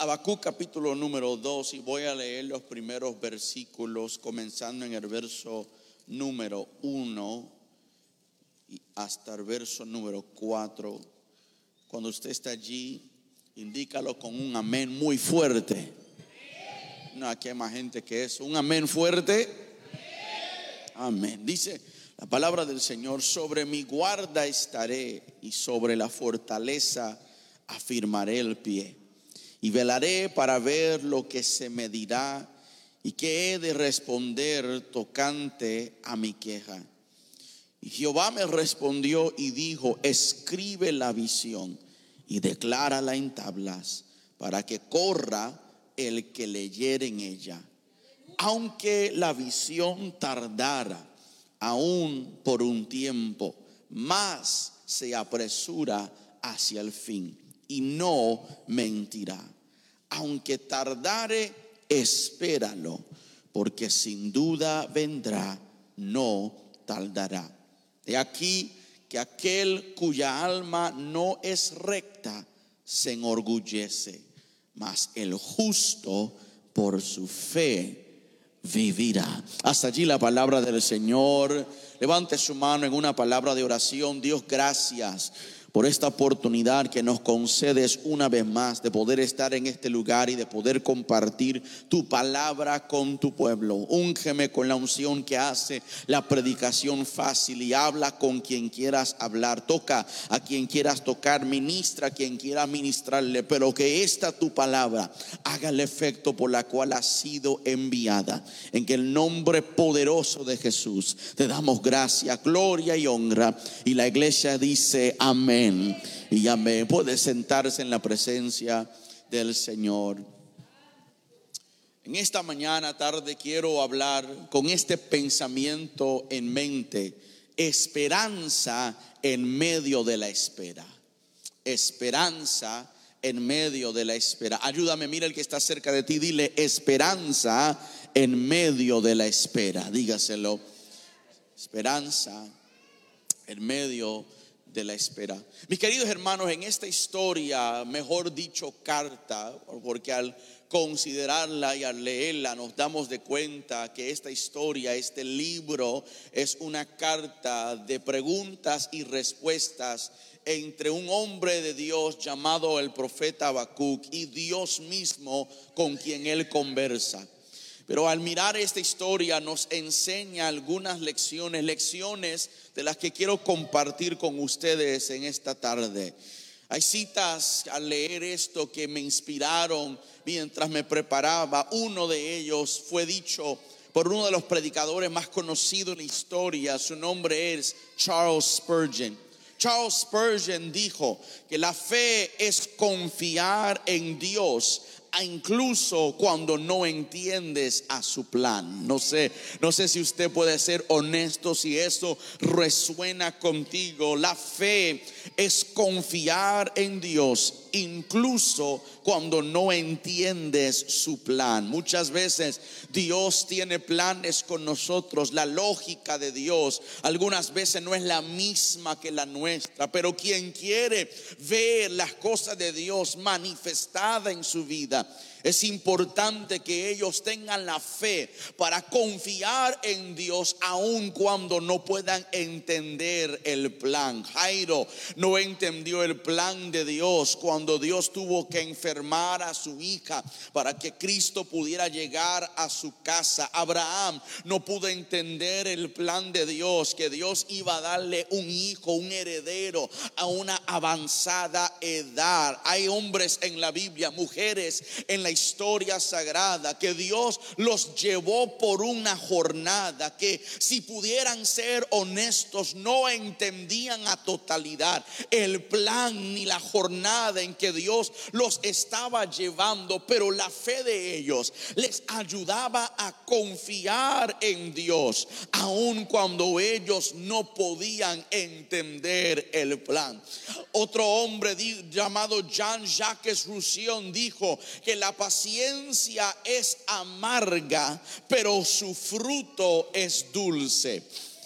Habacuc capítulo número 2 y voy a leer los primeros versículos comenzando en el verso número 1 y hasta el verso número 4. Cuando usted está allí, indícalo con un amén muy fuerte. No, aquí hay más gente que eso. Un amén fuerte. Amén. Dice la palabra del Señor, sobre mi guarda estaré y sobre la fortaleza afirmaré el pie y velaré para ver lo que se me dirá y que he de responder tocante a mi queja. Y Jehová me respondió y dijo, escribe la visión y declárala en tablas para que corra el que leyere en ella. Aunque la visión tardara aún por un tiempo, más se apresura hacia el fin y no mentirá. Aunque tardare, espéralo, porque sin duda vendrá, no tardará. De aquí que aquel cuya alma no es recta se enorgullece, mas el justo por su fe vivirá. Hasta allí la palabra del Señor. Levante su mano en una palabra de oración. Dios, gracias por esta oportunidad que nos concedes una vez más de poder estar en este lugar y de poder compartir tu palabra con tu pueblo. Úngeme con la unción que hace la predicación fácil y habla con quien quieras hablar. Toca a quien quieras tocar, ministra a quien quiera ministrarle, pero que esta tu palabra haga el efecto por la cual ha sido enviada. En que el nombre poderoso de Jesús te damos gracia, gloria y honra. Y la iglesia dice amén y amén. Puede sentarse en la presencia del Señor. En esta mañana, tarde, quiero hablar con este pensamiento en mente. Esperanza en medio de la espera. Esperanza en medio de la espera. Ayúdame, mira el que está cerca de ti, dile esperanza en medio de la espera. Dígaselo. Esperanza en medio de la espera. Mis queridos hermanos, en esta historia, mejor dicho carta, porque al considerarla y al leerla nos damos de cuenta que esta historia, este libro, es una carta de preguntas y respuestas entre un hombre de Dios llamado el profeta Habacuc y Dios mismo con quien él conversa. Pero al mirar esta historia nos enseña algunas lecciones, lecciones de las que quiero compartir con ustedes en esta tarde. Hay citas al leer esto que me inspiraron mientras me preparaba. Uno de ellos fue dicho por uno de los predicadores más conocidos en la historia. Su nombre es Charles Spurgeon. Charles Spurgeon dijo que la fe es confiar en Dios incluso cuando no entiendes a su plan. No sé, no sé si usted puede ser honesto si eso resuena contigo. La fe es confiar en Dios incluso cuando no entiendes su plan. Muchas veces Dios tiene planes con nosotros, la lógica de Dios algunas veces no es la misma que la nuestra, pero quien quiere ver las cosas de Dios manifestada en su vida, es importante que ellos tengan la fe para confiar en Dios aun cuando no puedan entender el plan. Jairo no entendió el plan de Dios cuando Dios tuvo que enfermar a su hija para que Cristo pudiera llegar a su casa. Abraham no pudo entender el plan de Dios, que Dios iba a darle un hijo, un heredero a una avanzada edad. Hay hombres en la Biblia, mujeres en la historia sagrada, que Dios los llevó por una jornada, que si pudieran ser honestos, no entendían a totalidad el plan ni la jornada en que Dios los estaba llevando, pero la fe de ellos les ayudaba a confiar en Dios, aun cuando ellos no podían entender el plan. Otro hombre llamado Jean-Jacques Roussillon dijo que la paciencia es amarga, pero su fruto es dulce.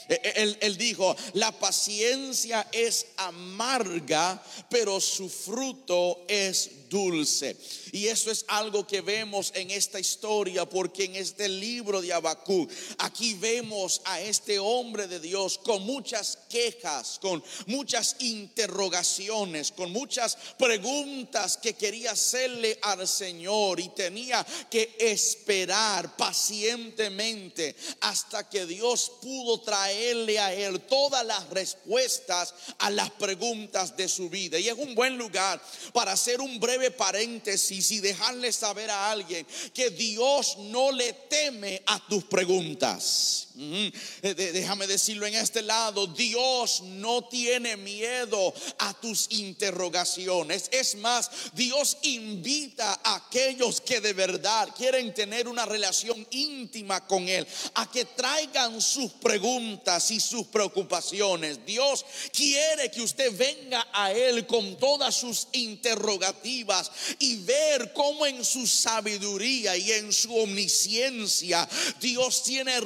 Eh, Él, él dijo, la paciencia es amarga, pero su fruto es dulce. Y eso es algo que vemos en esta historia, porque en este libro de Habacuc, aquí vemos a este hombre de Dios con muchas quejas, con muchas interrogaciones, con muchas preguntas que quería hacerle al Señor y tenía que esperar pacientemente hasta que Dios pudo traerle a él todas las respuestas a las preguntas de su vida. Y es un buen lugar para hacer un breve paréntesis y dejarle saber a alguien que Dios no le teme a tus preguntas. Mm, eh, Déjame decirlo en este lado, Dios no tiene miedo a tus interrogaciones. Es más, Dios invita a aquellos que de verdad quieren tener una relación íntima con Él a que traigan sus preguntas y sus preocupaciones. Dios quiere que usted venga a Él con todas sus interrogativas y ver cómo en su sabiduría y en su omnisciencia Dios tiene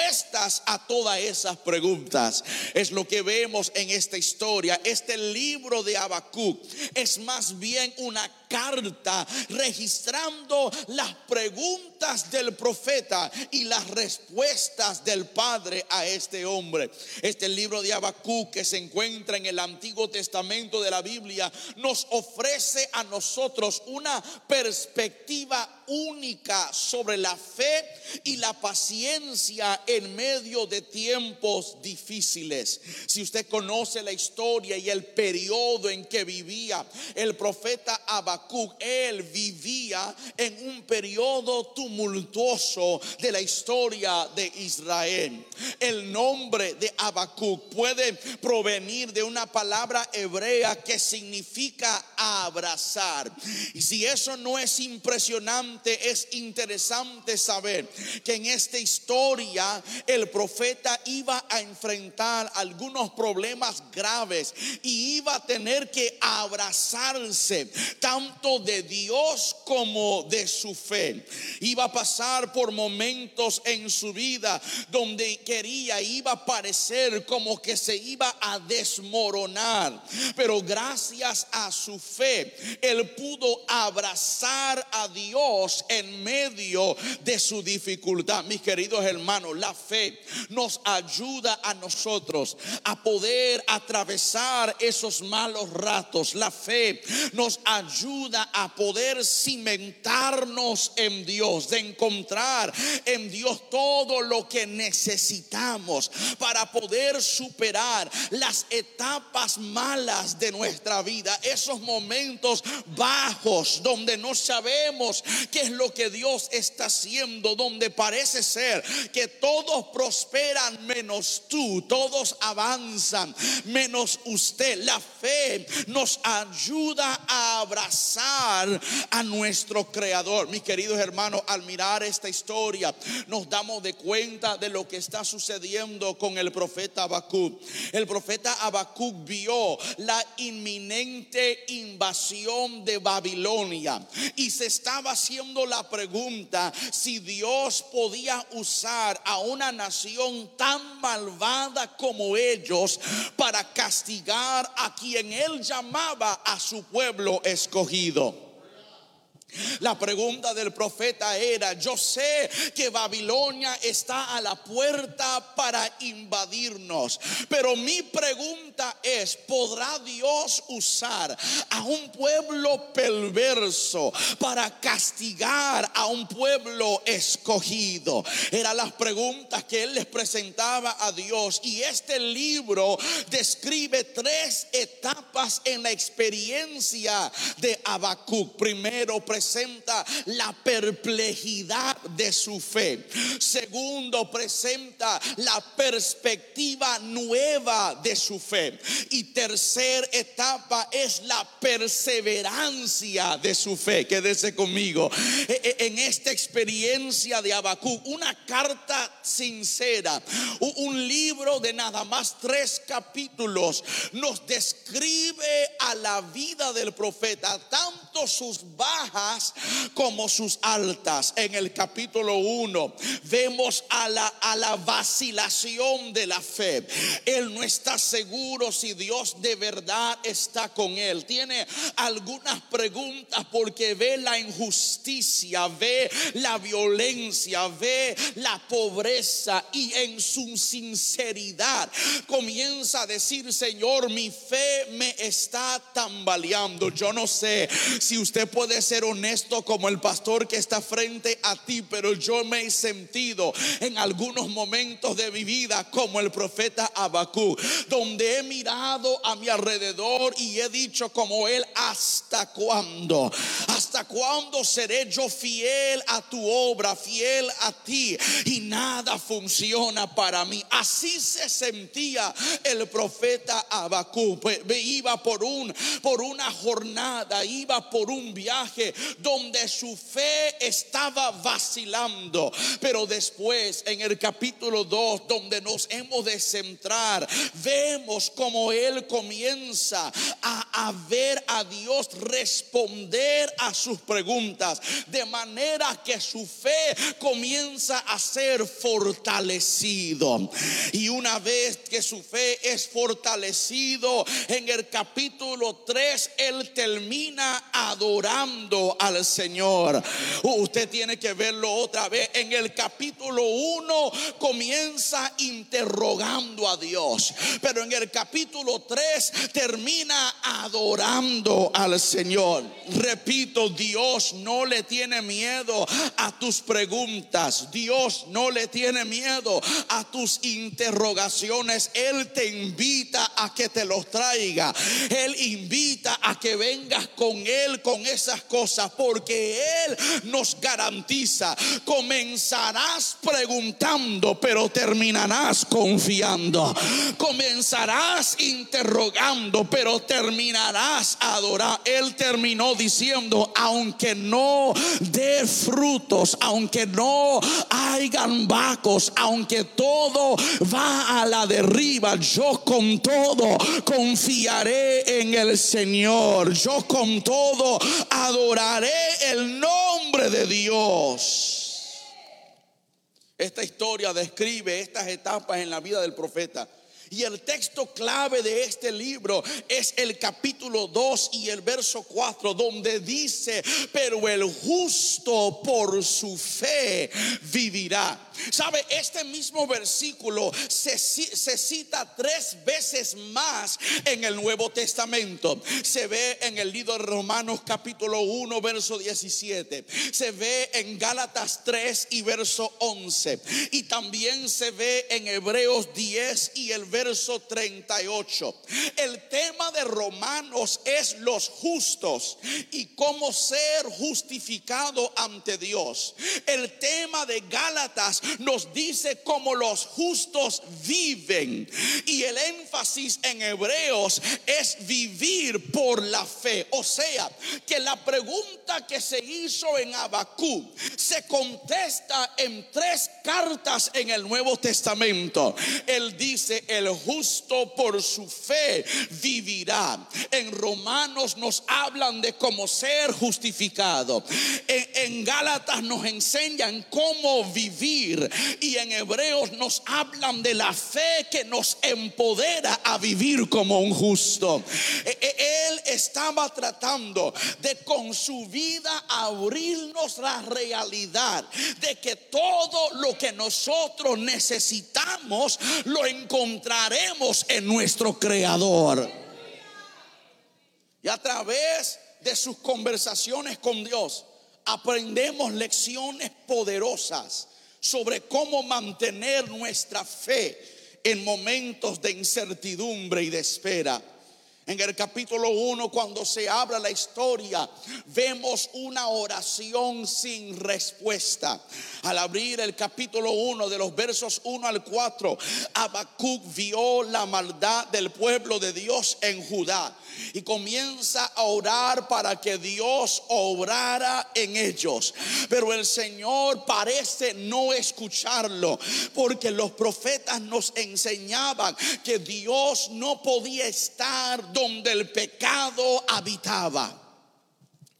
respuestas a todas esas preguntas. Es lo que vemos en esta historia. Este libro de Habacuc es más bien una carta registrando las preguntas del profeta y las respuestas del Padre a este hombre. Este libro de Habacuc que se encuentra en el Antiguo Testamento de la Biblia nos ofrece a nosotros una perspectiva única sobre la fe y la paciencia en medio de tiempos difíciles. Si usted conoce la historia y el periodo en que vivía el profeta Habacuc, él vivía en un periodo tumultuoso de la historia de Israel. El nombre de Habacuc puede provenir de una palabra hebrea que significa abrazar. Y si eso no es impresionante, es interesante saber que en esta historia el profeta iba a enfrentar algunos problemas graves y iba a tener que abrazarse tanto de Dios como de su fe. Iba a pasar por momentos en su vida donde quería, iba a parecer como que se iba a desmoronar. Pero gracias a su fe, él pudo abrazar a Dios en medio de su dificultad. Mis queridos hermanos, la fe nos ayuda a nosotros a poder atravesar esos malos ratos. La fe nos ayuda a poder cimentarnos en Dios, de encontrar en Dios todo lo que necesitamos para poder superar las etapas malas de nuestra vida, esos momentos bajos donde no sabemos qué es lo que Dios está haciendo, donde parece ser que todos prosperan menos tú, todos avanzan menos usted. La fe nos ayuda a abrazar a nuestro Creador. Mis queridos hermanos, al mirar esta historia, nos damos de cuenta de lo que está sucediendo con el profeta Habacuc. El profeta Habacuc vio la inminente invasión de Babilonia y se estaba haciendo la pregunta si Dios podía usar a una nación tan malvada como ellos para castigar a quien él llamaba a su pueblo escogido oído. La pregunta del profeta era, yo sé que Babilonia está a la puerta para invadirnos, pero mi pregunta es, ¿podrá Dios usar a un pueblo perverso para castigar a un pueblo escogido? Eran las preguntas que él les presentaba a Dios y este libro describe tres etapas en la experiencia de Habacuc. Primero, presenta la perplejidad de su fe. Segundo, presenta la perspectiva nueva de su fe. Y tercer etapa es la perseverancia de su fe. Quédese conmigo. E, e, en esta experiencia de Habacuc, una carta sincera, un libro de nada más tres capítulos, nos describe a la vida del profeta, tanto sus bajas como sus altas. En el capítulo 1 vemos a la, a la vacilación de la fe. Él no está seguro si Dios de verdad está con él. Tiene algunas preguntas porque ve la injusticia, ve la violencia, ve la pobreza y en su sinceridad comienza a decir, Señor, mi fe me está tambaleando. Yo no sé si usted puede ser honesto como el pastor que está frente a ti, pero yo me he sentido en algunos momentos de mi vida como el profeta Abacú, donde he mirado a mi alrededor y he dicho como él, ¿hasta cuándo? ¿Hasta cuándo seré yo fiel a tu obra, fiel a ti? Y nada funciona para mí. Así se sentía el profeta Abacú. Pues, iba por un por una jornada, iba por un viaje donde su fe estaba vacilando. Pero después en el capítulo 2 donde nos hemos de centrar, vemos como él comienza a, ver a Dios responder a sus preguntas, de manera que su fe comienza a ser fortalecido. Y una vez que su fe es fortalecido, en el capítulo 3, él termina adorando al Señor. Usted tiene que verlo otra vez. En el capítulo 1 comienza interrogando a Dios, pero en el capítulo 3 termina adorando al Señor. Repito, Dios no le tiene miedo a tus preguntas. Dios no le tiene miedo a tus interrogaciones. Él te invita a que te los traiga. Él invita a que vengas con Él con esas cosas porque Él nos garantiza. Comenzarás preguntando, pero terminarás confiando. Comenzarás interrogando, pero terminarás adorando. Él terminó diciendo, aunque no dé frutos, aunque no hayan vacos, aunque todo va a la derriba, yo con todo confiaré en el Señor. Yo con todo adoraré el nombre de Dios. Esta historia describe estas etapas en la vida del profeta. Y el texto clave de este libro es el capítulo 2 y el verso 4, donde dice, pero el justo por su fe vivirá. ¿Sabe? Este mismo versículo se, se, cita tres veces más en el Nuevo Testamento. Se ve en el libro de Romanos capítulo 1, verso 17. Se ve en Gálatas 3 y verso 11. Y también se ve en Hebreos 10 y el verso 38. El tema de Romanos es los justos y cómo ser justificado ante Dios. El tema de Gálatas nos dice cómo los justos viven. Y el énfasis en Hebreos es vivir por la fe. O sea, que la pregunta que se hizo en Abacú se contesta en tres cartas en el Nuevo Testamento. Él dice, el justo por su fe vivirá. En Romanos nos hablan de cómo ser justificado. En, en Gálatas nos enseñan cómo vivir y en Hebreos nos hablan de la fe que nos empodera a vivir como un justo. E, e, él estaba tratando de con su vida abrirnos la realidad de que todo lo que nosotros necesitamos lo en nuestro Creador. Y a través de sus conversaciones con Dios aprendemos lecciones poderosas sobre cómo mantener nuestra fe en momentos de incertidumbre y de espera. En el capítulo 1, cuando se habla la historia, vemos una oración sin respuesta. Al abrir el capítulo 1 de los versos 1 al 4, Habacuc vio la maldad del pueblo de Dios en Judá y comienza a orar para que Dios obrara en ellos. Pero el Señor parece no escucharlo, porque los profetas nos enseñaban que Dios no podía estar donde el pecado habitaba.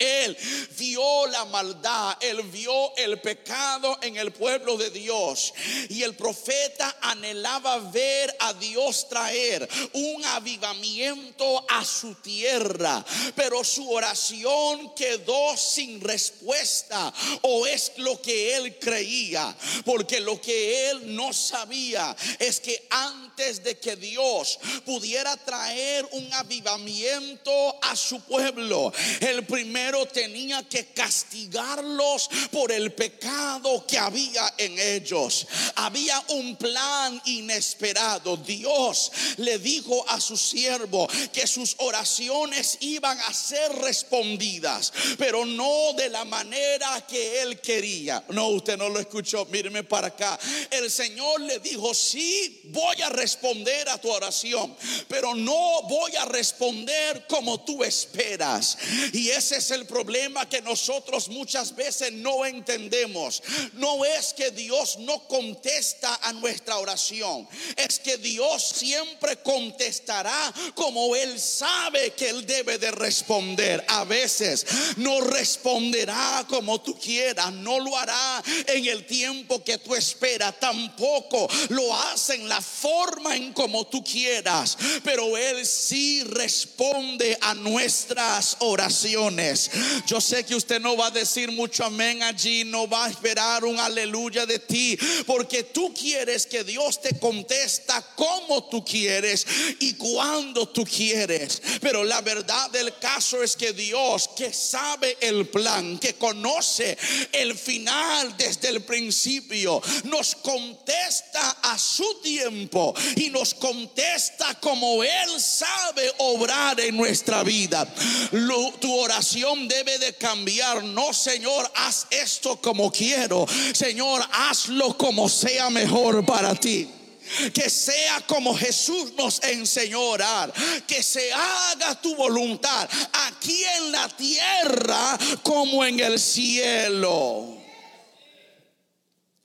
Él vio la maldad, él vio el pecado en el pueblo de Dios. Y el profeta anhelaba ver a Dios traer un avivamiento a su tierra. Pero su oración quedó sin respuesta. O es lo que él creía. Porque lo que él no sabía es que antes de que Dios pudiera traer un avivamiento a su pueblo, el primer tenía que castigarlos por el pecado que había en ellos. Había un plan inesperado. Dios le dijo a su siervo que sus oraciones iban a ser respondidas, pero no de la manera que él quería. No, usted no lo escuchó. Míreme para acá. El Señor le dijo, sí, voy a responder a tu oración, pero no voy a responder como tú esperas. Y ese es el el problema que nosotros muchas veces no entendemos. No es que Dios no contesta a nuestra oración. Es que Dios siempre contestará como Él sabe que Él debe de responder. A veces no responderá como tú quieras. No lo hará en el tiempo que tú esperas. Tampoco lo hace en la forma en como tú quieras. Pero Él sí responde a nuestras oraciones. Yo sé que usted no va a decir mucho amén allí, no va a esperar un aleluya de ti, porque tú quieres que Dios te contesta como tú quieres y cuando tú quieres. Pero la verdad del caso es que Dios, que sabe el plan, que conoce el final desde el principio, nos contesta a su tiempo y nos contesta como Él sabe obrar en nuestra vida. Tu oración debe de cambiar. No, Señor, haz esto como quiero. Señor, hazlo como sea mejor para ti. Que sea como Jesús nos enseñó a orar. Que se haga tu voluntad aquí en la tierra como en el cielo.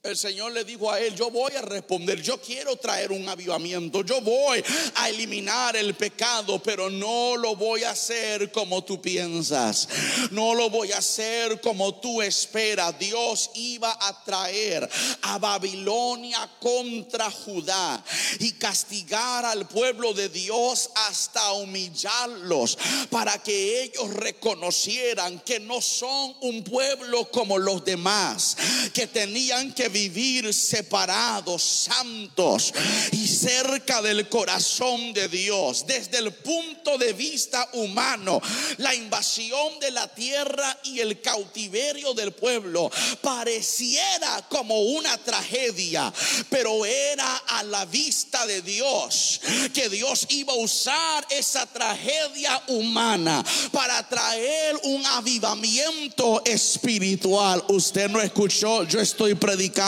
El Señor le dijo a él, yo voy a responder, yo quiero traer un avivamiento, yo voy a eliminar el pecado, pero no lo voy a hacer como tú piensas, no lo voy a hacer como tú esperas. Dios iba a traer a Babilonia contra Judá y castigar al pueblo de Dios hasta humillarlos para que ellos reconocieran que no son un pueblo como los demás, que tenían que vivir separados, santos y cerca del corazón de Dios. Desde el punto de vista humano, la invasión de la tierra y el cautiverio del pueblo pareciera como una tragedia, pero era a la vista de Dios que Dios iba a usar esa tragedia humana para traer un avivamiento espiritual. Usted no escuchó, yo estoy predicando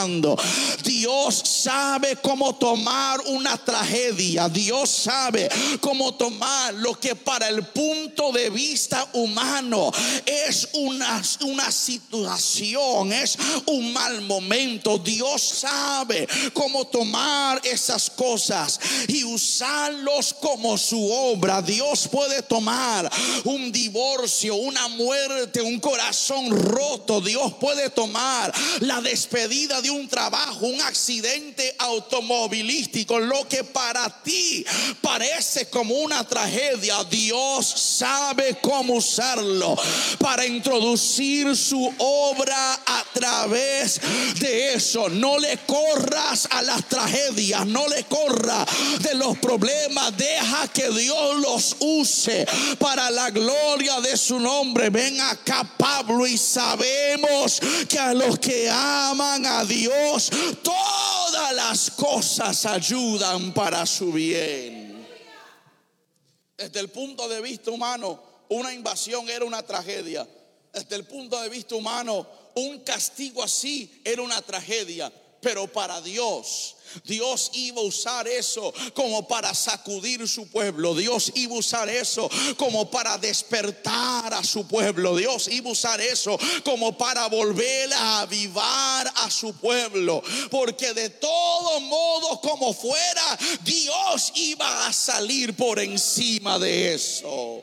Dios sabe cómo tomar una tragedia. Dios sabe cómo tomar lo que para el punto de vista humano es una, una situación, es un mal momento. Dios sabe cómo tomar esas cosas y usarlos como su obra. Dios puede tomar un divorcio, una muerte, un corazón roto. Dios puede tomar la despedida de un trabajo, un accidente automovilístico, lo que para ti parece como una tragedia, Dios sabe cómo usarlo para introducir su obra a través de eso. No le corras a las tragedias, no le corra de los problemas, deja que Dios los use para la gloria de su nombre. Ven acá Pablo y sabemos que a los que aman a Dios, todas las cosas ayudan para su bien. Desde el punto de vista humano, una invasión era una tragedia. Desde el punto de vista humano, un castigo así era una tragedia. Pero para Dios, Dios iba a usar eso como para sacudir su pueblo. Dios iba a usar eso como para despertar a su pueblo. Dios iba a usar eso como para volver a avivar a su pueblo. Porque de todo modo como fuera, Dios iba a salir por encima de eso.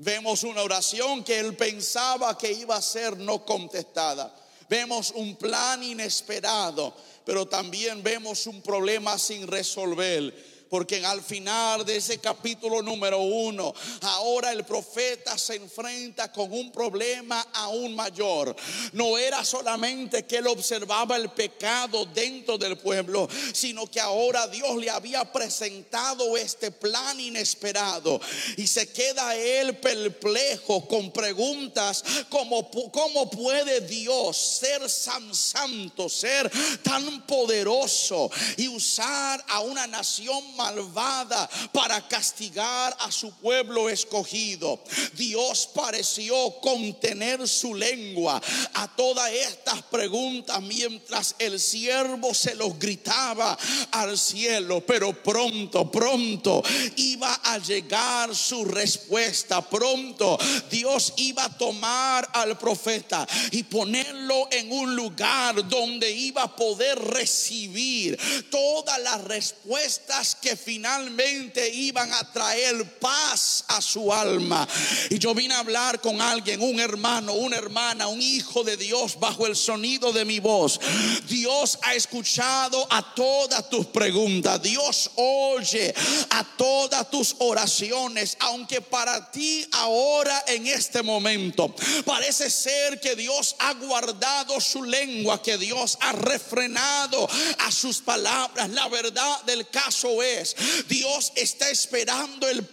Vemos una oración que él pensaba que iba a ser no contestada. Vemos un plan inesperado, pero también vemos un problema sin resolver porque al final de ese capítulo número uno, ahora el profeta se enfrenta con un problema aún mayor. No era solamente que él observaba el pecado dentro del pueblo, sino que ahora Dios le había presentado este plan inesperado y se queda él perplejo con preguntas como cómo puede Dios ser tan santo, ser tan poderoso y usar a una nación malvada para castigar a su pueblo escogido. Dios pareció contener su lengua a todas estas preguntas mientras el siervo se los gritaba al cielo, pero pronto, pronto iba a llegar su respuesta. Pronto Dios iba a tomar al profeta y ponerlo en un lugar donde iba a poder recibir todas las respuestas que finalmente iban a traer paz a su alma. Y yo vine a hablar con alguien, un hermano, una hermana, un hijo de Dios bajo el sonido de mi voz. Dios ha escuchado a todas tus preguntas. Dios oye a todas tus oraciones, aunque para ti ahora en este momento parece ser que Dios ha guardado su lengua, que Dios ha refrenado a sus palabras. La verdad del caso es Dios está esperando el,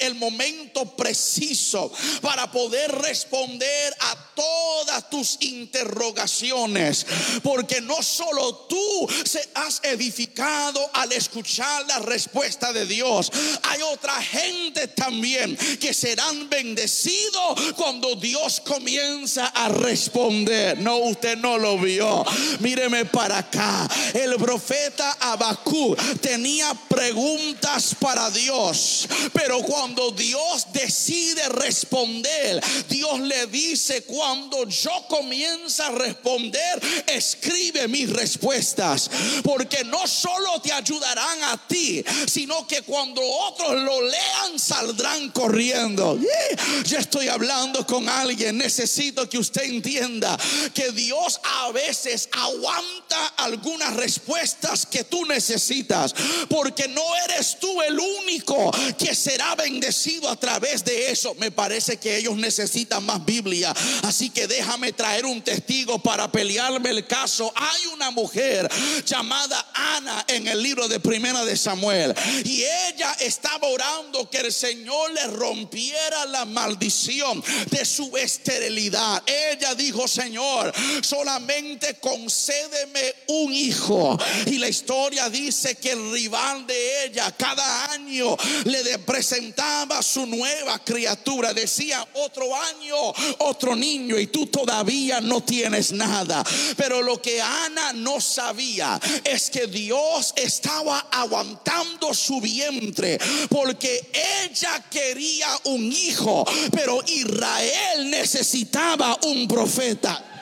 el momento preciso para poder responder a todas tus interrogaciones. Porque no solo tú se has edificado al escuchar la respuesta de Dios. Hay otra gente también que serán bendecidos cuando Dios comienza a responder. No, usted no lo vio. Míreme para acá. El profeta Abacú tenía preguntas para Dios, pero cuando Dios decide responder, Dios le dice, cuando yo comienza a responder, escribe mis respuestas, porque no solo te ayudarán a ti, sino que cuando otros lo lean, saldrán corriendo. Yo estoy hablando con alguien, necesito que usted entienda que Dios a veces aguanta algunas respuestas que tú necesitas, porque no eres tú el único que será bendecido a través de eso. Me parece que ellos necesitan más Biblia. Así que déjame traer un testigo para pelearme el caso. Hay una mujer llamada Ana en el libro de Primera de Samuel. Y ella estaba orando que el Señor le rompiera la maldición de su esterilidad. Ella dijo, Señor, solamente concédeme un hijo. Y la historia dice que el rival de ella cada año le presentaba su nueva criatura. Decía otro año, otro niño y tú todavía no tienes nada. Pero lo que Ana no sabía es que Dios estaba aguantando su vientre porque ella quería un hijo, pero Israel necesitaba un profeta.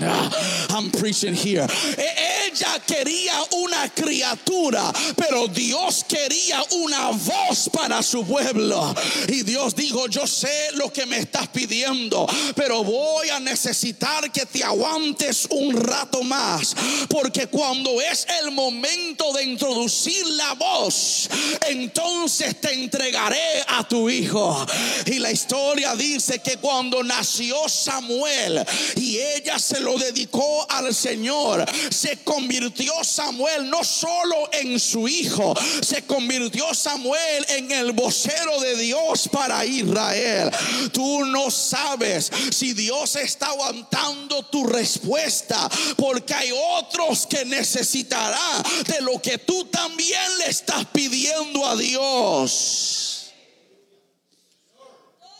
I'm preaching here. E, ella quería una criatura, pero Dios quería una voz para su pueblo. Y Dios dijo, yo sé lo que me estás pidiendo, pero voy a necesitar que te aguantes un rato más, porque cuando es el momento de introducir la voz, entonces te entregaré a tu hijo. Y la historia dice que cuando nació Samuel y ella se lo dedicó al Señor, se convirtió Samuel no solo en su hijo, se convirtió Samuel en el vocero de Dios para Israel. Tú no sabes si Dios está aguantando tu respuesta, porque hay otros que necesitarán de lo que tú también le estás pidiendo a Dios.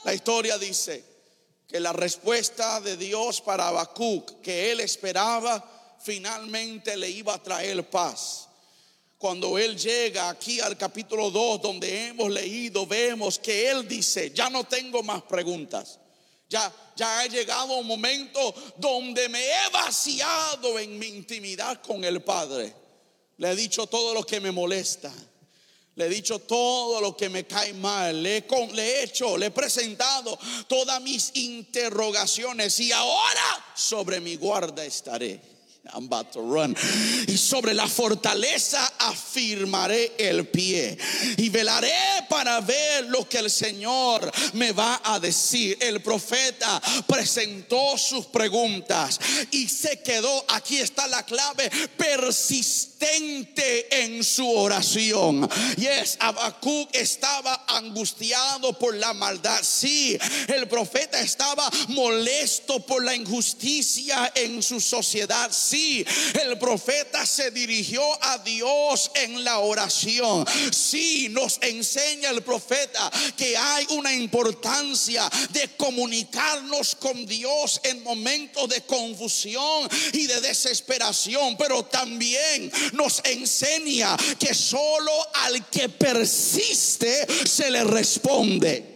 La historia dice que la respuesta de Dios para Habacuc que él esperaba finalmente le iba a traer paz. Cuando él llega aquí al capítulo 2 donde hemos leído, vemos que él dice, ya no tengo más preguntas. Ya, ya ha llegado un momento donde me he vaciado en mi intimidad con el Padre. Le he dicho todo lo que me molesta. Le he dicho todo lo que me cae mal. Le he, con- le he hecho, le he presentado todas mis interrogaciones. Y ahora sobre mi guarda estaré. I'm about to run. Y sobre la fortaleza afirmaré el pie. Y velaré para ver lo que el Señor me va a decir. El profeta presentó sus preguntas y se quedó, aquí está la clave, persistente en su oración. Yes, Habacuc estaba angustiado por la maldad. Sí, el profeta estaba molesto por la injusticia en su sociedad. Sí, el profeta se dirigió a Dios en la oración. Sí, nos enseña el profeta que hay una importancia de comunicarnos con Dios en momentos de confusión y de desesperación, pero también nos enseña que solo al que persiste se le responde.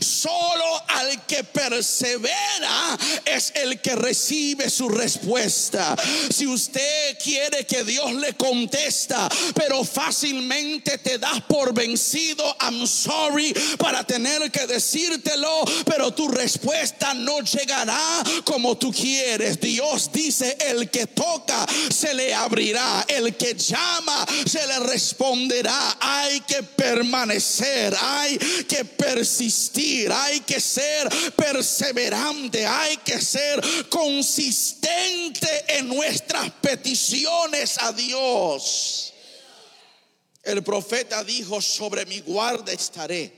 Solo al que persevera es el que recibe su respuesta. Si usted quiere que Dios le contesta, pero fácilmente te das por vencido, I'm sorry para tener que decírtelo, pero tu respuesta no llegará como tú quieres. Dios dice, el que toca se le abrirá, el que llama se le responderá. Hay que permanecer, hay que persistir, hay que ser perseverante, hay que ser consistente en nuestras peticiones a Dios. El profeta dijo, sobre mi guarda estaré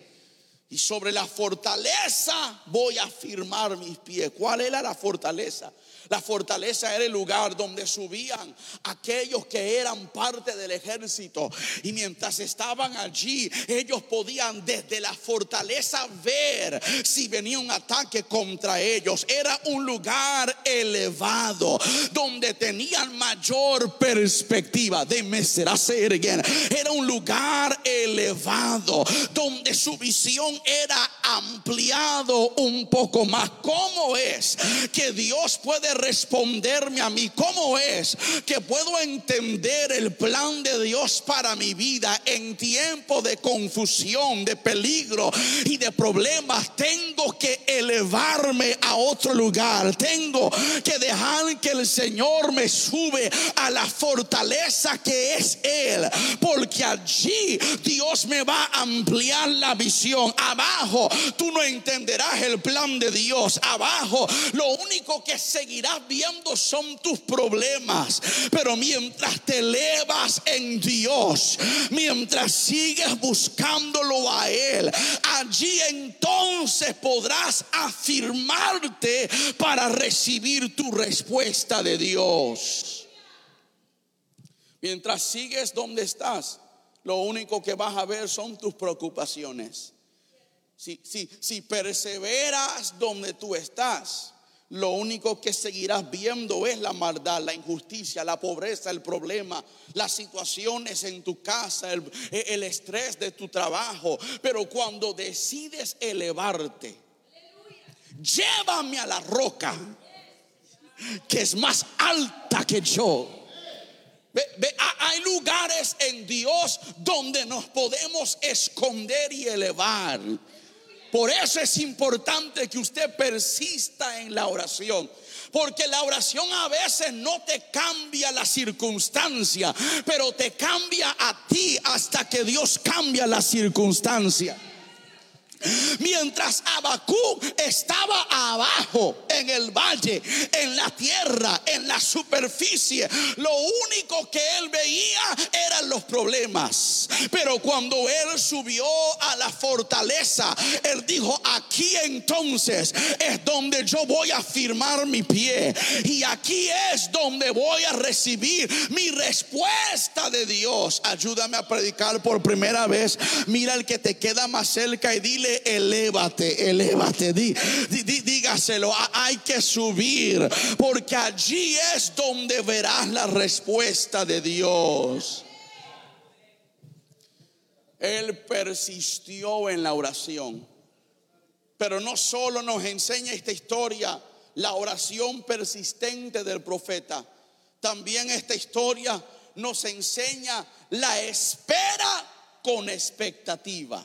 y sobre la fortaleza voy a firmar mis pies. ¿Cuál era la fortaleza? La fortaleza era el lugar donde subían aquellos que eran parte del ejército. Y mientras estaban allí, ellos podían desde la fortaleza ver si venía un ataque contra ellos. Era un lugar elevado donde tenían mayor perspectiva. Será ser again. Era un lugar donde su visión era ampliado un poco más. ¿Cómo es que Dios puede responderme a mí? ¿Cómo es que puedo entender el plan de Dios para mi vida en tiempo de confusión, de peligro y de problemas? Tengo que elevarme a otro lugar. Tengo que dejar que el Señor me sube a la fortaleza que es Él. Porque allí Dios me va a ampliar la visión. Abajo tú no entenderás el plan de Dios. Abajo lo único que seguirás viendo son tus problemas. Pero mientras te elevas en Dios, mientras sigues buscándolo a Él, allí entonces podrás afirmarte para recibir tu respuesta de Dios. Mientras sigues donde estás, lo único que vas a ver son tus preocupaciones. Si, si, si perseveras donde tú estás, lo único que seguirás viendo es la maldad, la injusticia, la pobreza, el problema, las situaciones en tu casa, el, el estrés de tu trabajo. Pero cuando decides elevarte, llévame a la roca que es más alta que yo. Hay lugares en Dios donde nos podemos esconder y elevar. Por eso es importante que usted persista en la oración. Porque la oración a veces no te cambia la circunstancia, pero te cambia a ti hasta que Dios cambia la circunstancia. Mientras Habacuc estaba abajo en el valle, en la tierra, en la superficie, lo único que él veía eran los problemas. Pero cuando él subió a la fortaleza, él dijo, aquí entonces es donde yo voy a firmar mi pie. Y aquí es donde voy a recibir mi respuesta de Dios. Ayúdame a predicar por primera vez. Mira el que te queda más cerca y dile elévate, elévate. Dí, di, dígaselo, hay que subir, porque allí es donde verás la respuesta de Dios. Él persistió en la oración, pero no solo nos enseña esta historia, la oración persistente del profeta, también esta historia nos enseña la espera con expectativa.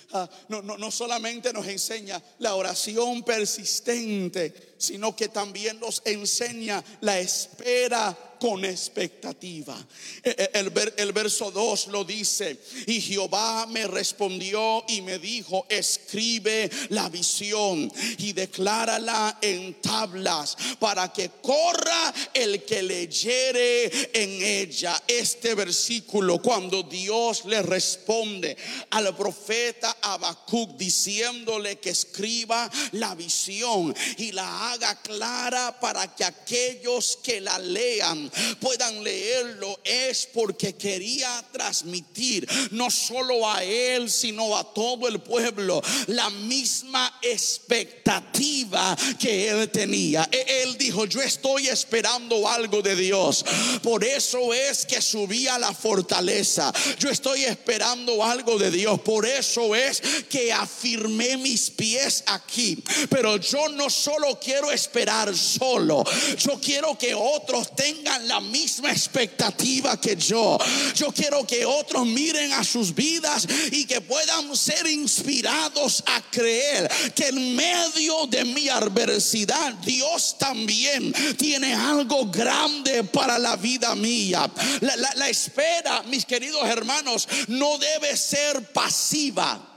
Ah, no, no, no solamente nos enseña la oración persistente, sino que también nos enseña la espera con expectativa. E, e, el, el, verso 2 lo dice, y Jehová me respondió y me dijo, escribe la visión y declárala en tablas para que corra el que leyere en ella. Este versículo, cuando Dios le responde al profeta Habacuc diciéndole que escriba la visión y la haga clara para que aquellos que la lean puedan leerlo es porque quería transmitir no solo a él, sino a todo el pueblo la misma expectativa que él tenía. E-, él dijo, yo estoy esperando algo de Dios. Por eso es que subí a la fortaleza. Yo estoy esperando algo de Dios. Por eso es que afirmé mis pies aquí. Pero yo no solo quiero esperar solo. Yo quiero que otros tengan la misma expectativa que yo. Yo quiero que otros miren a sus vidas y que puedan ser inspirados a creer que en medio de mi adversidad Dios también tiene algo grande para la vida mía. La, la espera, mis queridos hermanos, no debe ser pasiva.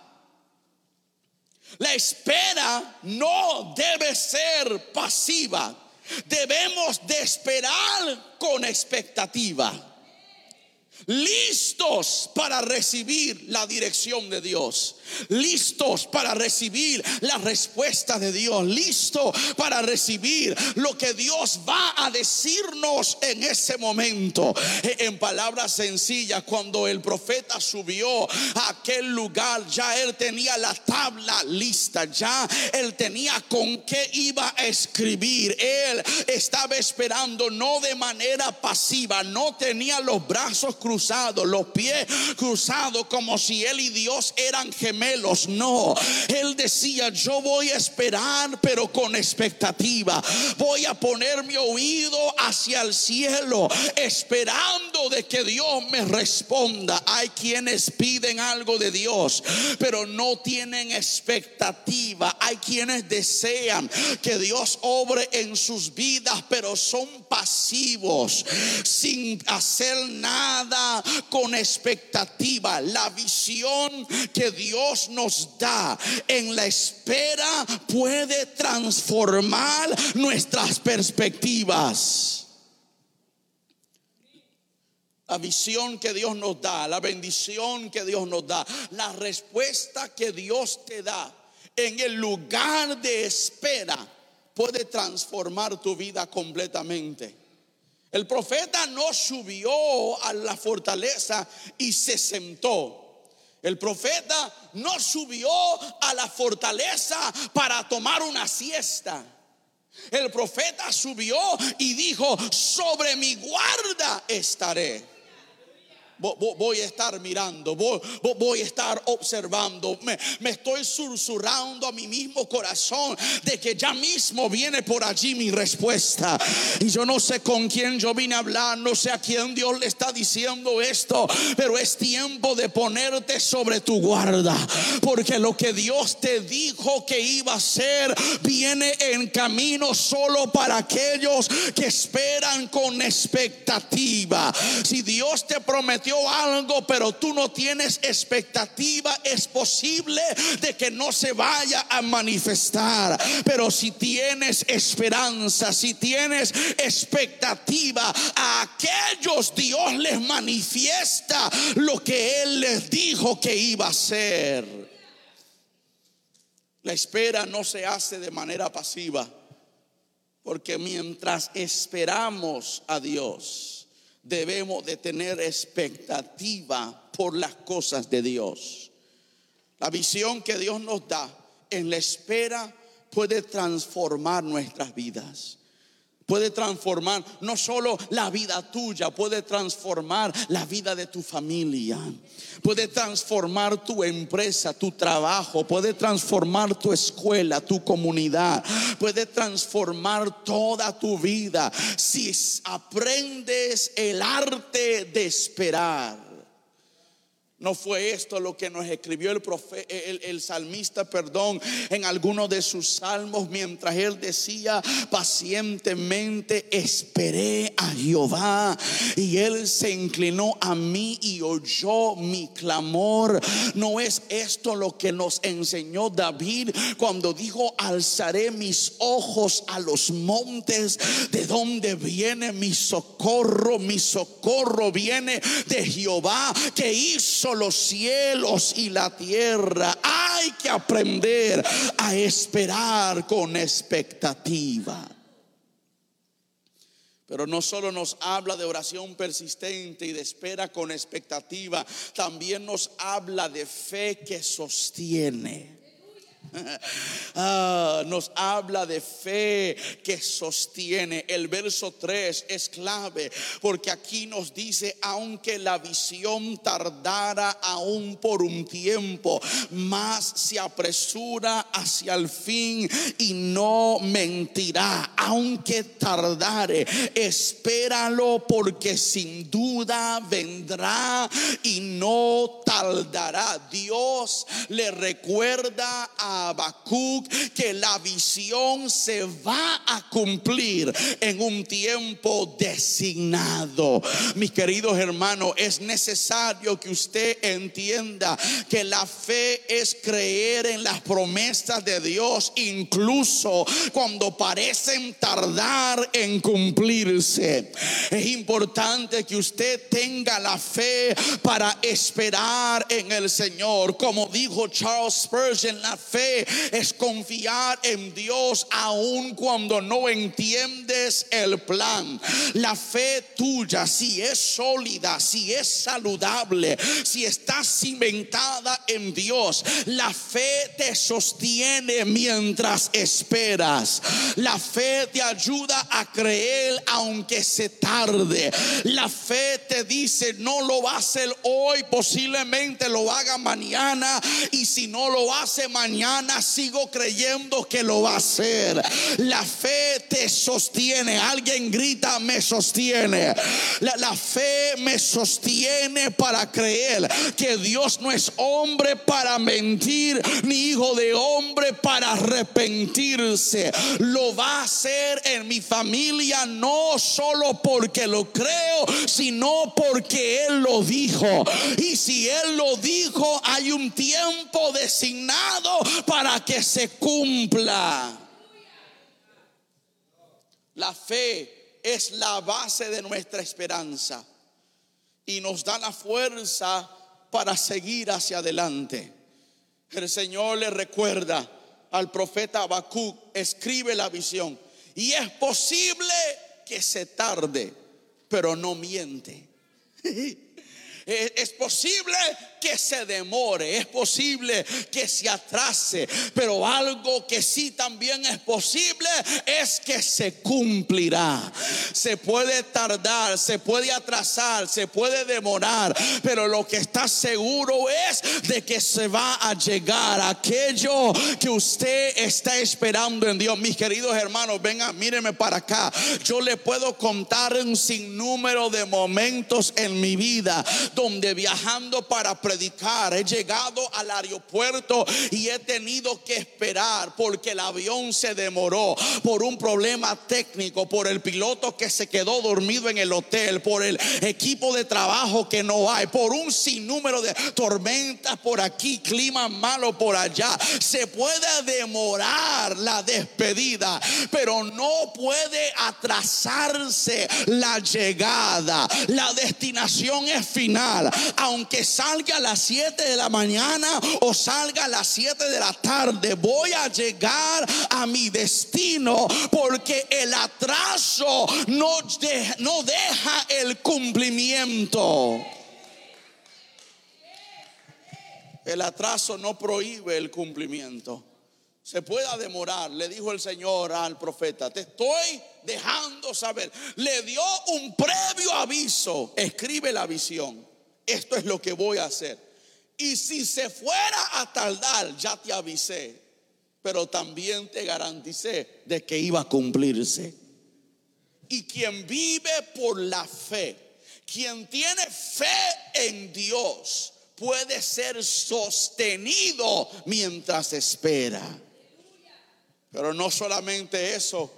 La espera no debe ser pasiva. Debemos de esperar con expectativa listos para recibir la dirección de Dios, listos para recibir la respuesta de Dios, listos para recibir lo que Dios va a decirnos en ese momento. E, en palabras sencillas, cuando el profeta subió a aquel lugar, ya él tenía la tabla lista, ya él tenía con qué iba a escribir. Él estaba esperando no de manera pasiva, no tenía los brazos cruzados, los pies cruzados, como si él y Dios eran gemelos. No, él decía, yo voy a esperar, pero con expectativa. Voy a poner mi oído hacia el cielo, esperando de que Dios me responda. Hay quienes piden algo de Dios, pero no tienen expectativa. Hay quienes desean que Dios obre en sus vidas, pero son pasivos, sin hacer nada con expectativa. La visión que Dios nos da en la espera puede transformar nuestras perspectivas. La visión que Dios nos da, la bendición que Dios nos da, la respuesta que Dios te da en el lugar de espera puede transformar tu vida completamente. El profeta no subió a la fortaleza y se sentó. El profeta no subió a la fortaleza para tomar una siesta. El profeta subió y dijo, sobre mi guarda estaré voy a estar mirando, voy, a estar observando. Me, estoy susurrando a mi mismo corazón de que ya mismo viene por allí mi respuesta. Y yo no sé con quién yo vine a hablar, no sé a quién Dios le está diciendo esto, pero es tiempo de ponerte sobre tu guarda. Porque lo que Dios te dijo que iba a hacer viene en camino solo para aquellos que esperan con expectativa. Si Dios te prometió algo, pero tú no tienes expectativa, es posible de que no se vaya a manifestar. Pero si tienes esperanza, si tienes expectativa, a aquellos Dios les manifiesta lo que Él les dijo que iba a hacer. La espera no se hace de manera pasiva, porque mientras esperamos a Dios, debemos de tener expectativa por las cosas de Dios. La visión que Dios nos da en la espera puede transformar nuestras vidas. Puede transformar no solo la vida tuya, puede transformar la vida de tu familia. Puede transformar tu empresa, tu trabajo, puede transformar tu escuela, tu comunidad. Puede transformar toda tu vida si aprendes el arte de esperar. No fue esto lo que nos escribió el, el, salmista, perdón, en alguno de sus salmos, mientras él decía, pacientemente esperé a Jehová y él se inclinó a mí y oyó mi clamor. No es esto lo que nos enseñó David cuando dijo, alzaré mis ojos a los montes, de donde viene mi socorro, mi socorro viene de Jehová que hizo los cielos y la tierra. Hay que aprender a esperar con expectativa. Pero no solo nos habla de oración persistente y de espera con expectativa, también nos habla de fe que sostiene. Ah, nos habla de fe que sostiene. El verso 3 es clave porque aquí nos dice, aunque la visión tardara aún por un tiempo, más se apresura hacia el fin y no mentirá. Aunque tardare, espéralo porque sin duda vendrá y no tardará. Dios le recuerda a Habacuc que la visión se va a cumplir en un tiempo designado. Mis queridos hermanos, es necesario que usted entienda que la fe es creer en las promesas de Dios, incluso cuando parecen tardar en cumplirse. Es importante que usted tenga la fe para esperar en el Señor. Como dijo Charles Spurgeon, la fe es confiar en Dios aun cuando no entiendes el plan. La fe tuya, si es sólida, si es saludable, si está cimentada en Dios, la fe te sostiene mientras esperas. La fe te ayuda a creer aunque se tarde. La fe te dice, no lo va a hacer hoy, posiblemente lo haga mañana. Y si no lo hace mañana, sigo creyendo que lo va a hacer. La fe te sostiene. Alguien grita, me sostiene. La, la fe me sostiene para creer que Dios no es hombre para mentir, ni hijo de hombre para arrepentirse. Lo va a hacer en mi familia no solo porque lo creo, sino porque Él lo dijo. Y si Él lo dijo, hay un tiempo designado para que se cumpla. La fe es la base de nuestra esperanza y nos da la fuerza para seguir hacia adelante. El Señor le recuerda al profeta Habacuc, escribe la visión y es posible que se tarde, pero no miente. Es posible que se demore, es posible que se atrase, pero algo que sí también es posible es que se cumplirá. Se puede tardar, se puede atrasar, se puede demorar, pero lo que está seguro es de que se va a llegar aquello que usted está esperando en Dios. Mis queridos hermanos, vengan, mírenme para acá. Yo le puedo contar un sinnúmero de momentos en mi vida donde viajando para predicar he llegado al aeropuerto y he tenido que esperar porque el avión se demoró por un problema técnico, por el piloto que se quedó dormido en el hotel, por el equipo de trabajo que no hay, por un sinnúmero de tormentas por aquí, clima malo por allá. Se puede demorar la despedida, pero no puede atrasarse la llegada. La destinación es final aunque salga las 7 de la mañana o salga a las 7 de la tarde, voy a llegar a mi destino porque el atraso no, no deja el cumplimiento. El atraso no prohíbe el cumplimiento. Se pueda demorar, le dijo el Señor al profeta, te estoy dejando saber. Le dio un previo aviso, escribe la visión esto es lo que voy a hacer. Y si se fuera a tardar, ya te avisé, pero también te garanticé de que iba a cumplirse. Y quien vive por la fe, quien tiene fe en Dios, puede ser sostenido mientras espera. Pero no solamente eso,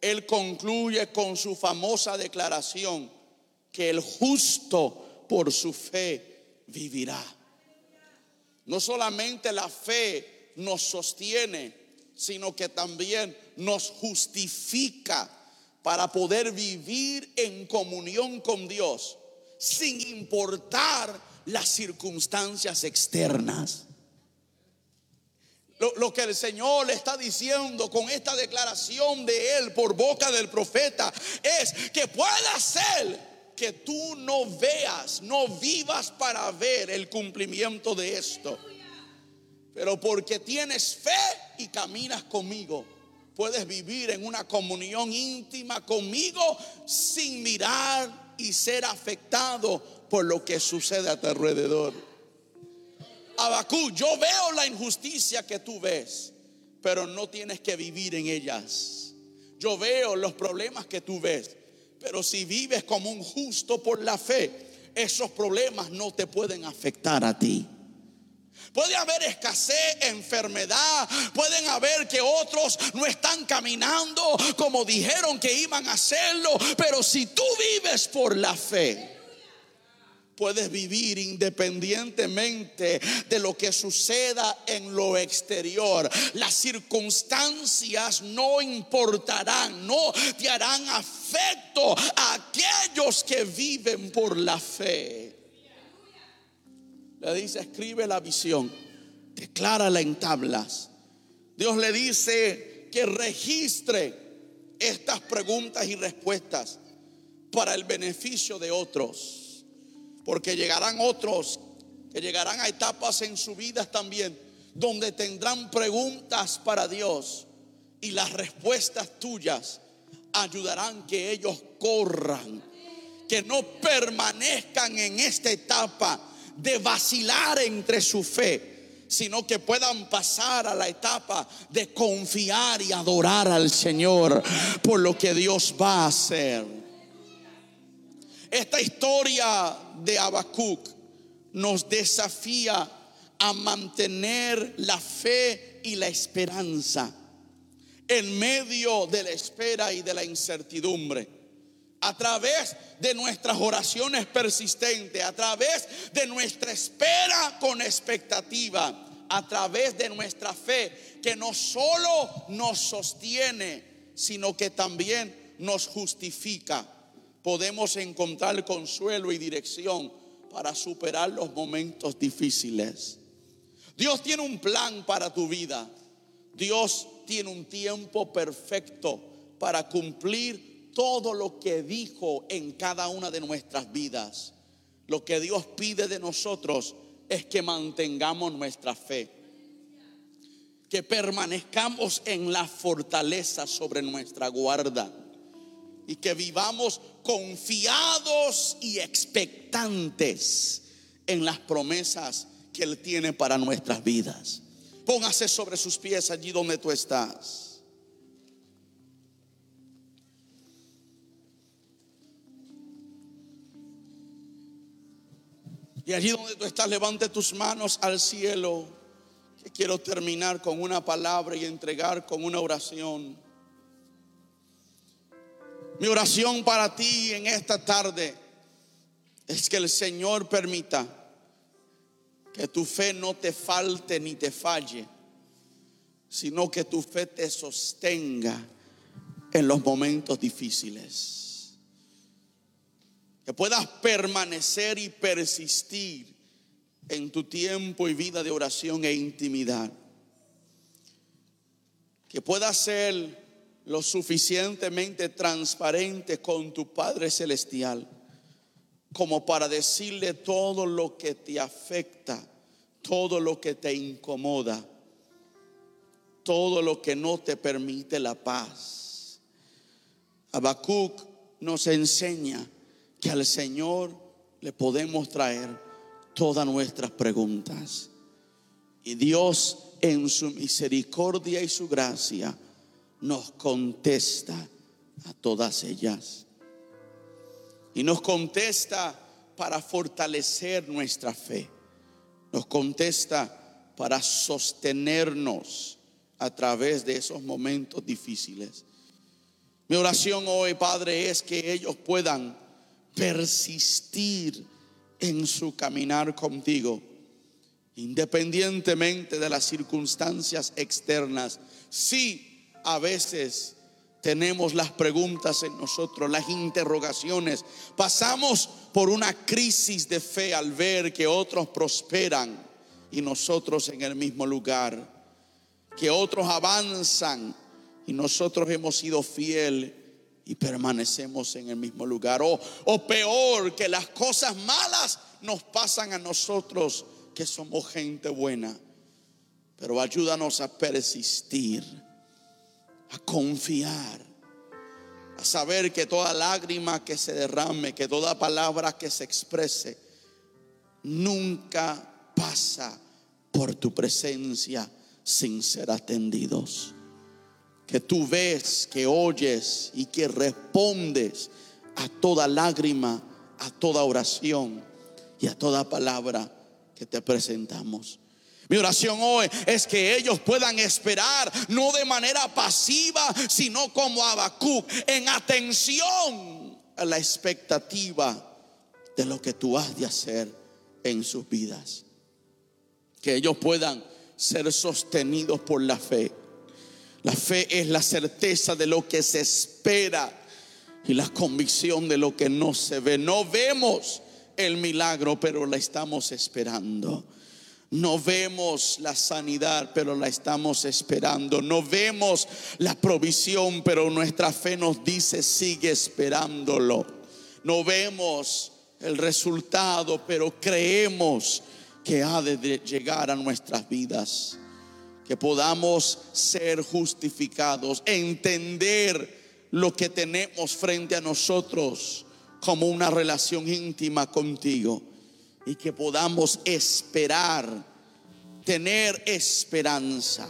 Él concluye con su famosa declaración que el justo por su fe vivirá. No solamente la fe nos sostiene, sino que también nos justifica para poder vivir en comunión con Dios, sin importar las circunstancias externas. Lo, que el Señor le está diciendo con esta declaración de Él por boca del profeta es que pueda ser que tú no veas, no vivas para ver el cumplimiento de esto. Pero porque tienes fe y caminas conmigo, puedes vivir en una comunión íntima conmigo sin mirar y ser afectado por lo que sucede a tu alrededor. Abacú, yo veo la injusticia que tú ves, pero no tienes que vivir en ellas. Yo veo los problemas que tú ves, pero si vives como un justo por la fe, esos problemas no te pueden afectar a ti. Puede haber escasez, enfermedad, pueden haber que otros no están caminando como dijeron que iban a hacerlo, pero si tú vives por la fe, puedes vivir independientemente de lo que suceda en lo exterior. Las circunstancias no importarán, no te harán afecto a aquellos que viven por la fe. Le dice, escribe la visión, declárala en tablas. Dios le dice que registre estas preguntas y respuestas para el beneficio de otros. Porque llegarán otros que llegarán a etapas en su vida también donde tendrán preguntas para Dios y las respuestas tuyas ayudarán que ellos corran, que no permanezcan en esta etapa de vacilar entre su fe, sino que puedan pasar a la etapa de confiar y adorar al Señor por lo que Dios va a hacer. Esta historia de Habacuc nos desafía a mantener la fe y la esperanza en medio de la espera y de la incertidumbre. A través de nuestras oraciones persistentes, a través de nuestra espera con expectativa, a través de nuestra fe que no solo nos sostiene, sino que también nos justifica podemos encontrar consuelo y dirección para superar los momentos difíciles. Dios tiene un plan para tu vida. Dios tiene un tiempo perfecto para cumplir todo lo que dijo en cada una de nuestras vidas. Lo que Dios pide de nosotros es que mantengamos nuestra fe, que permanezcamos en la fortaleza sobre nuestra guarda y que vivamos confiados y expectantes en las promesas que Él tiene para nuestras vidas. Póngase sobre sus pies allí donde tú estás. Y allí donde tú estás, levante tus manos al cielo. Que quiero terminar con una palabra y entregar con una oración. Mi oración para ti en esta tarde es que el Señor permita que tu fe no te falte ni te falle, sino que tu fe te sostenga en los momentos difíciles. Que puedas permanecer y persistir en tu tiempo y vida de oración e intimidad. Que puedas ser lo suficientemente transparente con tu Padre Celestial como para decirle todo lo que te afecta, todo lo que te incomoda, todo lo que no te permite la paz. Habacuc nos enseña que al Señor le podemos traer todas nuestras preguntas. Y Dios en su misericordia y su gracia nos contesta a todas ellas. Y nos contesta para fortalecer nuestra fe, nos contesta para sostenernos a través de esos momentos difíciles. Mi oración hoy, Padre, es que ellos puedan persistir en su caminar contigo, independientemente de las circunstancias externas. Sí, a veces tenemos las preguntas en nosotros, las interrogaciones. Pasamos por una crisis de fe al ver que otros prosperan y nosotros en el mismo lugar. Que otros avanzan y nosotros hemos sido fiel y permanecemos en el mismo lugar. O, o peor, que las cosas malas nos pasan a nosotros que somos gente buena. Pero ayúdanos a persistir, a confiar, a saber que toda lágrima que se derrame, que toda palabra que se exprese, nunca pasa por tu presencia sin ser atendidos. Que tú ves, que oyes y que respondes a toda lágrima, a toda oración y a toda palabra que te presentamos. Mi oración hoy es que ellos puedan esperar, no de manera pasiva, sino como Habacuc, en atención a la expectativa de lo que tú has de hacer en sus vidas. Que ellos puedan ser sostenidos por la fe. La fe es la certeza de lo que se espera y la convicción de lo que no se ve. No vemos el milagro, pero la estamos esperando. No vemos la sanidad, pero la estamos esperando. No vemos la provisión, pero nuestra fe nos dice sigue esperándolo. No vemos el resultado, pero creemos que ha de llegar a nuestras vidas. Que podamos ser justificados, entender lo que tenemos frente a nosotros como una relación íntima contigo y que podamos esperar, tener esperanza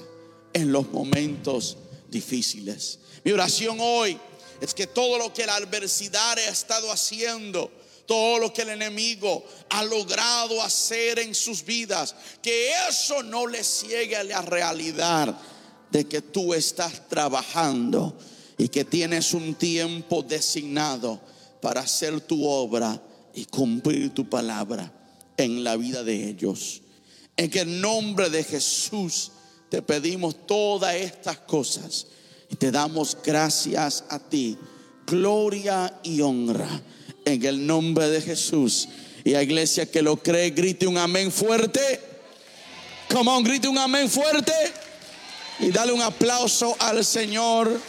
en los momentos difíciles. Mi oración hoy es que todo lo que la adversidad ha estado haciendo, todo lo que el enemigo ha logrado hacer en sus vidas, que eso no les ciegue a la realidad de que tú estás trabajando y que tienes un tiempo designado para hacer tu obra y cumplir tu palabra en la vida de ellos. En en nombre de Jesús te pedimos todas estas cosas y te damos gracias a ti, gloria y honra en el nombre de Jesús. Y a iglesia que lo cree, grite un amén fuerte. Come on, grite un amén fuerte. Y dale un aplauso al Señor.